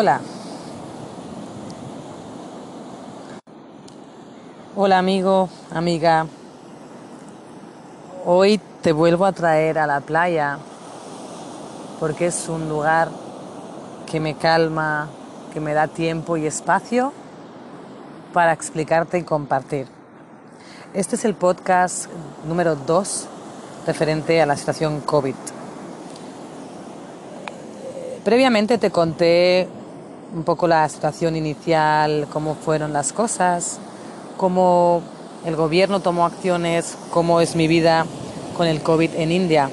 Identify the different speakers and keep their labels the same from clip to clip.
Speaker 1: Hola. Hola amigo, amiga. Hoy te vuelvo a traer a la playa porque es un lugar que me calma, que me da tiempo y espacio para explicarte y compartir. Este es el podcast número 2 referente a la situación COVID. Previamente te conté un poco la situación inicial, cómo fueron las cosas, cómo el gobierno tomó acciones, cómo es mi vida con el COVID en India.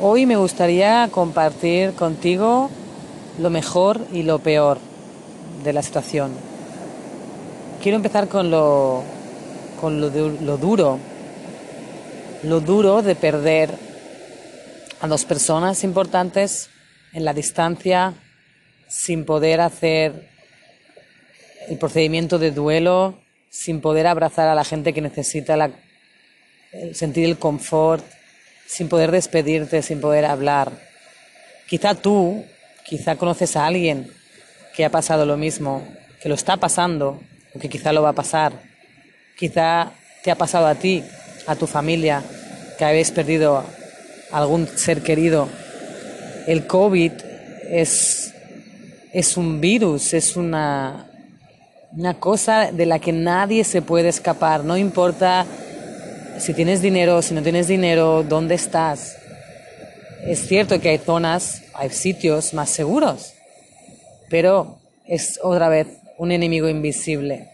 Speaker 1: Hoy me gustaría compartir contigo lo mejor y lo peor de la situación. Quiero empezar con lo, con lo, lo duro, lo duro de perder a dos personas importantes en la distancia sin poder hacer el procedimiento de duelo, sin poder abrazar a la gente que necesita la, sentir el confort, sin poder despedirte, sin poder hablar. Quizá tú, quizá conoces a alguien que ha pasado lo mismo, que lo está pasando o que quizá lo va a pasar. Quizá te ha pasado a ti, a tu familia, que habéis perdido algún ser querido el COVID es, es un virus, es una, una cosa de la que nadie se puede escapar, no importa si tienes dinero, si no tienes dinero, dónde estás. Es cierto que hay zonas, hay sitios más seguros, pero es otra vez un enemigo invisible.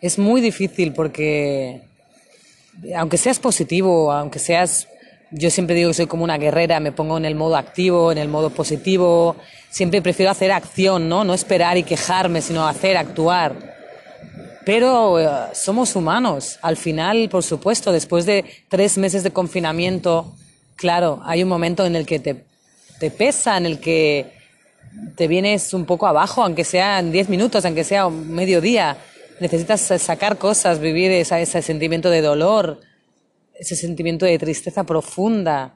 Speaker 1: Es muy difícil porque, aunque seas positivo, aunque seas yo siempre digo que soy como una guerrera, me pongo en el modo activo, en el modo positivo. Siempre prefiero hacer acción, ¿no? No esperar y quejarme, sino hacer, actuar. Pero eh, somos humanos. Al final, por supuesto, después de tres meses de confinamiento, claro, hay un momento en el que te, te pesa, en el que te vienes un poco abajo, aunque sea en diez minutos, aunque sea mediodía. Necesitas sacar cosas, vivir ese sentimiento de dolor, ese sentimiento de tristeza profunda,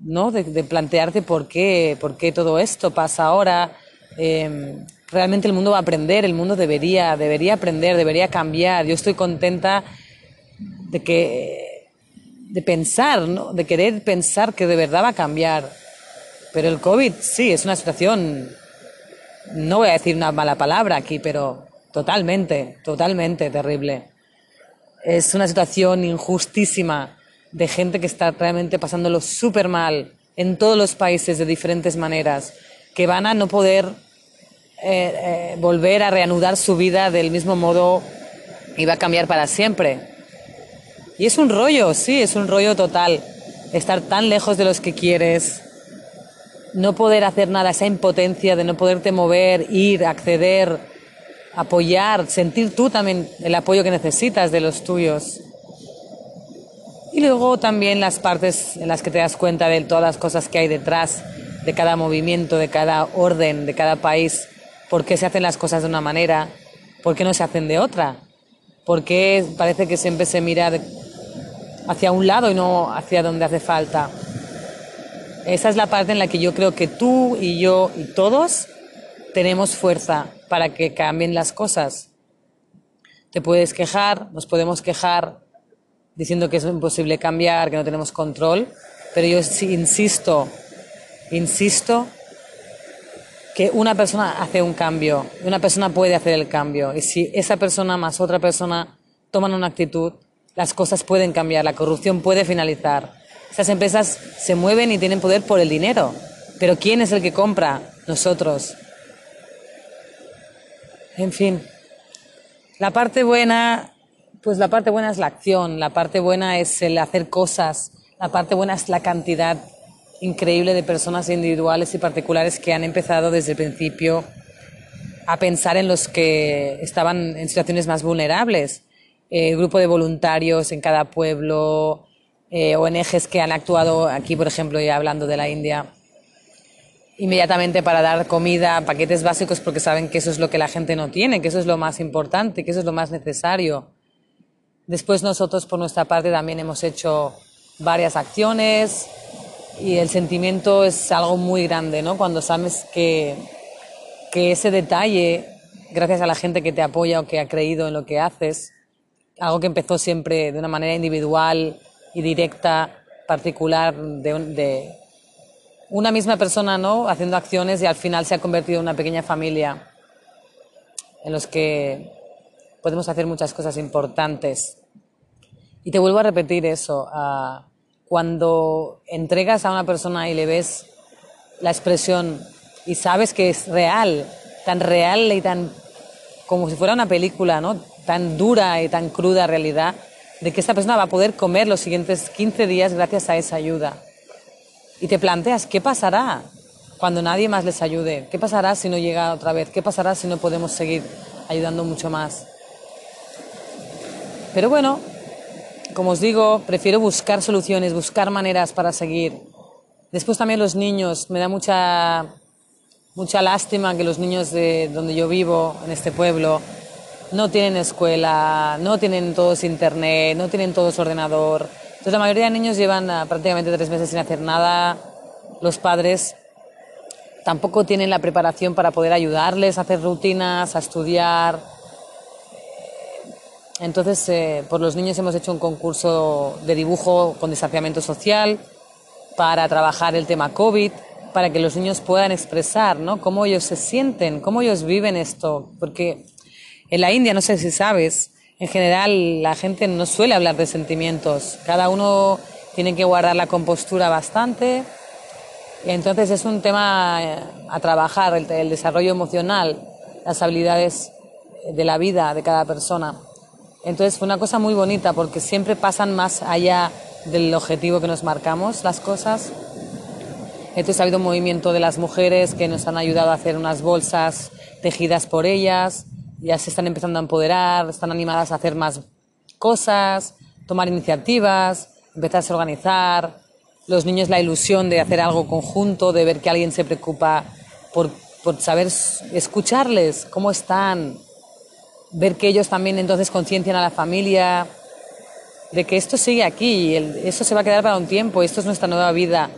Speaker 1: ¿no? De, plantearte por qué, por qué todo esto pasa ahora. Em, realmente el mundo va a aprender, el mundo debería, debería aprender, debería cambiar. Yo estoy contenta de que, de pensar, ¿no? De querer pensar que de verdad va a cambiar. Pero el COVID, sí, es una situación, no voy a decir una mala palabra aquí, pero totalmente, totalmente terrible. Es una situación injustísima de gente que está realmente pasándolo súper mal en todos los países de diferentes maneras, que van a no poder eh, eh, volver a reanudar su vida del mismo modo y va a cambiar para siempre. Y es un rollo, sí, es un rollo total. Estar tan lejos de los que quieres, no poder hacer nada, esa impotencia de no poderte mover, ir, acceder, apoyar, sentir tú también el apoyo que necesitas de los tuyos. Y luego también las partes en las que te das cuenta de todas las cosas que hay detrás de cada movimiento, de cada orden, de cada país, por qué se hacen las cosas de una manera, por qué no se hacen de otra, por qué parece que siempre se mira hacia un lado y no hacia donde hace falta. Esa es la parte en la que yo creo que tú y yo y todos tenemos fuerza para que cambien las cosas. Te puedes quejar, nos podemos quejar, diciendo que es imposible cambiar, que no tenemos control, pero yo sí insisto, insisto que una persona hace un cambio, una persona puede hacer el cambio, y si esa persona más otra persona toman una actitud, las cosas pueden cambiar, la corrupción puede finalizar. Esas empresas se mueven y tienen poder por el dinero, pero ¿quién es el que compra? Nosotros. En fin, la parte buena pues la parte buena es la acción, la parte buena es el hacer cosas, la parte buena es la cantidad increíble de personas individuales y particulares que han empezado desde el principio a pensar en los que estaban en situaciones más vulnerables. Eh, grupo de voluntarios en cada pueblo, eh, ONGs que han actuado aquí, por ejemplo, ya hablando de la India, inmediatamente para dar comida, paquetes básicos, porque saben que eso es lo que la gente no tiene, que eso es lo más importante, que eso es lo más necesario. Después nosotros por nuestra parte también hemos hecho varias acciones y el sentimiento es algo muy grande, ¿no? Cuando sabes que, que ese detalle, gracias a la gente que te apoya o que ha creído en lo que haces, algo que empezó siempre de una manera individual y directa, particular, de, de una misma persona, ¿no? Haciendo acciones y al final se ha convertido en una pequeña familia en los que podemos hacer muchas cosas importantes. Y te vuelvo a repetir eso, cuando entregas a una persona y le ves la expresión y sabes que es real, tan real y tan como si fuera una película, ¿no? Tan dura y tan cruda realidad de que esta persona va a poder comer los siguientes 15 días gracias a esa ayuda. Y te planteas, ¿qué pasará cuando nadie más les ayude? ¿Qué pasará si no llega otra vez? ¿Qué pasará si no podemos seguir ayudando mucho más? Pero bueno, como os digo, prefiero buscar soluciones, buscar maneras para seguir. Después también los niños, me da mucha, mucha lástima que los niños de donde yo vivo, en este pueblo, no tienen escuela, no tienen todos internet, no tienen todos ordenador. Entonces la mayoría de niños llevan ah, prácticamente tres meses sin hacer nada. Los padres tampoco tienen la preparación para poder ayudarles a hacer rutinas, a estudiar entonces, eh, por los niños hemos hecho un concurso de dibujo con desafiamiento social para trabajar el tema COVID, para que los niños puedan expresar ¿no? cómo ellos se sienten, cómo ellos viven esto. Porque en la India, no sé si sabes, en general la gente no suele hablar de sentimientos. Cada uno tiene que guardar la compostura bastante. Entonces es un tema eh, a trabajar, el desarrollo emocional, las habilidades de la vida de cada persona. Entonces fue una cosa muy bonita porque siempre pasan más allá del objetivo que nos marcamos las cosas. Entonces ha habido un movimiento de las mujeres que nos han ayudado a hacer unas bolsas tejidas por ellas, ya se están empezando a empoderar, están animadas a hacer más cosas, tomar iniciativas, empezarse a organizar. Los niños la ilusión de hacer algo conjunto, de ver que alguien se preocupa por, por saber escucharles, cómo están, ver que ellos también entonces conciencian a la familia de que esto sigue aquí, el, esto se va a quedar para un tiempo, esto es nuestra nueva vida.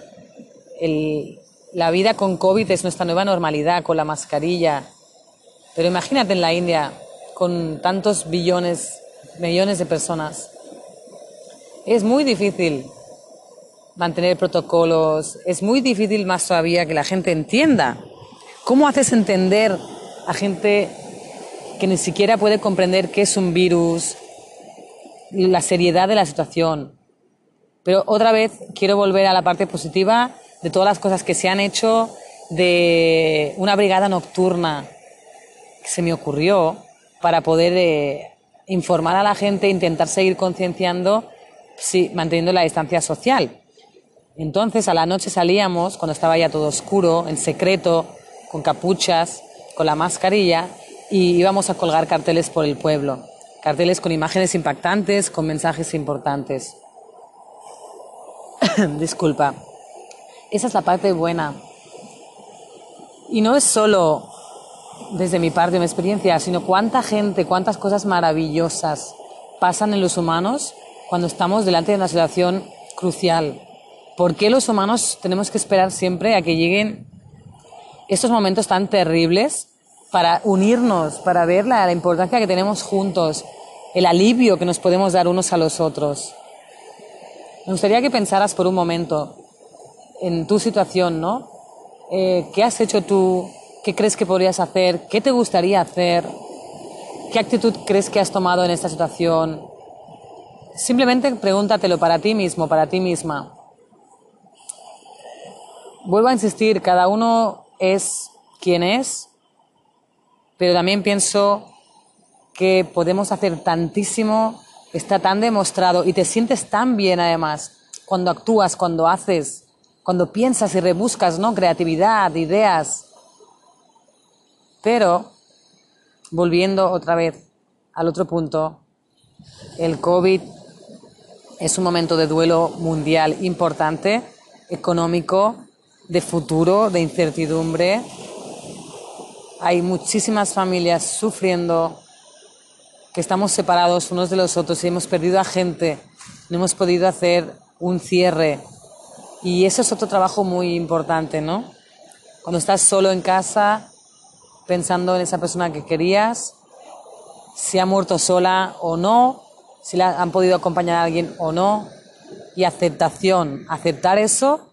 Speaker 1: El, la vida con COVID es nuestra nueva normalidad, con la mascarilla. Pero imagínate en la India, con tantos billones, millones de personas. Es muy difícil mantener protocolos, es muy difícil más todavía que la gente entienda. ¿Cómo haces entender a gente que ni siquiera puede comprender qué es un virus, la seriedad de la situación. Pero otra vez quiero volver a la parte positiva de todas las cosas que se han hecho, de una brigada nocturna que se me ocurrió para poder eh, informar a la gente e intentar seguir concienciando, sí, manteniendo la distancia social. Entonces a la noche salíamos, cuando estaba ya todo oscuro, en secreto, con capuchas, con la mascarilla, y íbamos a colgar carteles por el pueblo, carteles con imágenes impactantes, con mensajes importantes. Disculpa. Esa es la parte buena. Y no es solo desde mi parte, mi experiencia, sino cuánta gente, cuántas cosas maravillosas pasan en los humanos cuando estamos delante de una situación crucial. ¿Por qué los humanos tenemos que esperar siempre a que lleguen estos momentos tan terribles para unirnos, para ver la, importancia que tenemos juntos, el alivio que nos podemos dar unos a los otros. Me gustaría que pensaras por un momento en tu situación, ¿no? Eh, ¿Qué has hecho tú? ¿Qué crees que podrías hacer? ¿Qué te gustaría hacer? ¿Qué actitud crees que has tomado en esta situación? Simplemente pregúntatelo para ti mismo, para ti misma. Vuelvo a insistir, cada uno es quien es pero también pienso que podemos hacer tantísimo, está tan demostrado y te sientes tan bien además cuando actúas, cuando haces, cuando piensas y rebuscas, ¿no? Creatividad, ideas. Pero, volviendo otra vez al otro punto, el COVID es un momento de duelo mundial importante, económico, de futuro, de incertidumbre, hay muchísimas familias sufriendo, que estamos separados unos de los otros y hemos perdido a gente, no hemos podido hacer un cierre. Y eso es otro trabajo muy importante, ¿no? Cuando estás solo en casa, pensando en esa persona que querías, si ha muerto sola o no, si la han podido acompañar a alguien o no, y aceptación, aceptar eso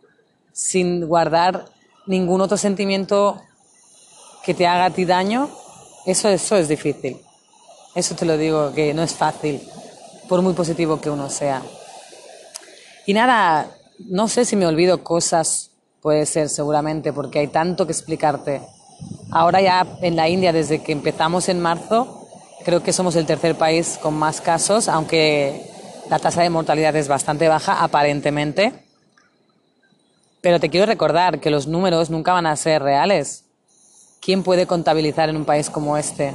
Speaker 1: sin guardar ningún otro sentimiento que te haga a ti daño, eso, eso es difícil. Eso te lo digo, que no es fácil, por muy positivo que uno sea. Y nada, no sé si me olvido cosas, puede ser seguramente, porque hay tanto que explicarte. Ahora ya en la India, desde que empezamos en marzo, creo que somos el tercer país con más casos, aunque la tasa de mortalidad es bastante baja, aparentemente. Pero te quiero recordar que los números nunca van a ser reales. ¿Quién puede contabilizar en un país como este,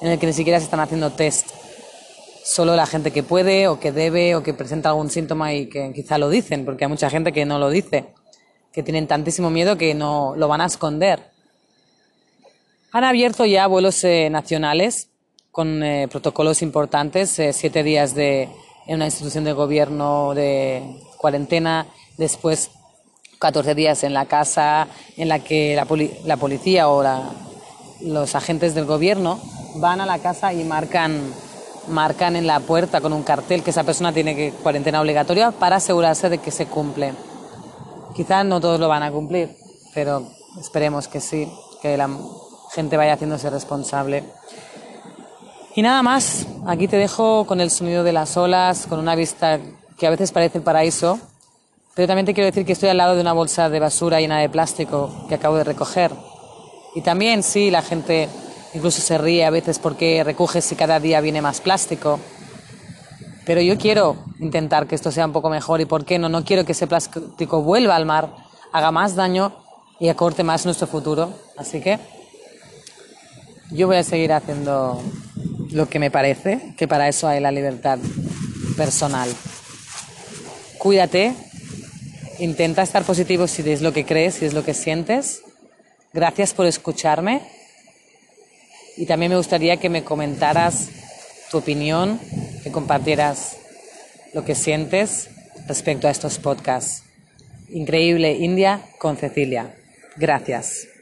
Speaker 1: en el que ni siquiera se están haciendo test? Solo la gente que puede o que debe o que presenta algún síntoma y que quizá lo dicen, porque hay mucha gente que no lo dice, que tienen tantísimo miedo que no lo van a esconder. Han abierto ya vuelos eh, nacionales con eh, protocolos importantes, eh, siete días de, en una institución de gobierno de cuarentena, después 14 días en la casa en la que la, la policía o los agentes del gobierno van a la casa y marcan, marcan en la puerta con un cartel que esa persona tiene que cuarentena obligatoria para asegurarse de que se cumple. Quizás no todos lo van a cumplir, pero esperemos que sí, que la gente vaya haciéndose responsable. Y nada más, aquí te dejo con el sonido de las olas, con una vista que a veces parece el paraíso, pero también te quiero decir que estoy al lado de una bolsa de basura llena de plástico que acabo de recoger. Y también sí, la gente incluso se ríe a veces porque recoges si cada día viene más plástico. Pero yo quiero intentar que esto sea un poco mejor y por qué no, no quiero que ese plástico vuelva al mar, haga más daño y acorte más nuestro futuro. Así que yo voy a seguir haciendo lo que me parece, que para eso hay la libertad personal. Cuídate, intenta estar positivo si es lo que crees, si es lo que sientes. Gracias por escucharme y también me gustaría que me comentaras tu opinión, que compartieras lo que sientes respecto a estos podcasts. Increíble India con Cecilia. Gracias.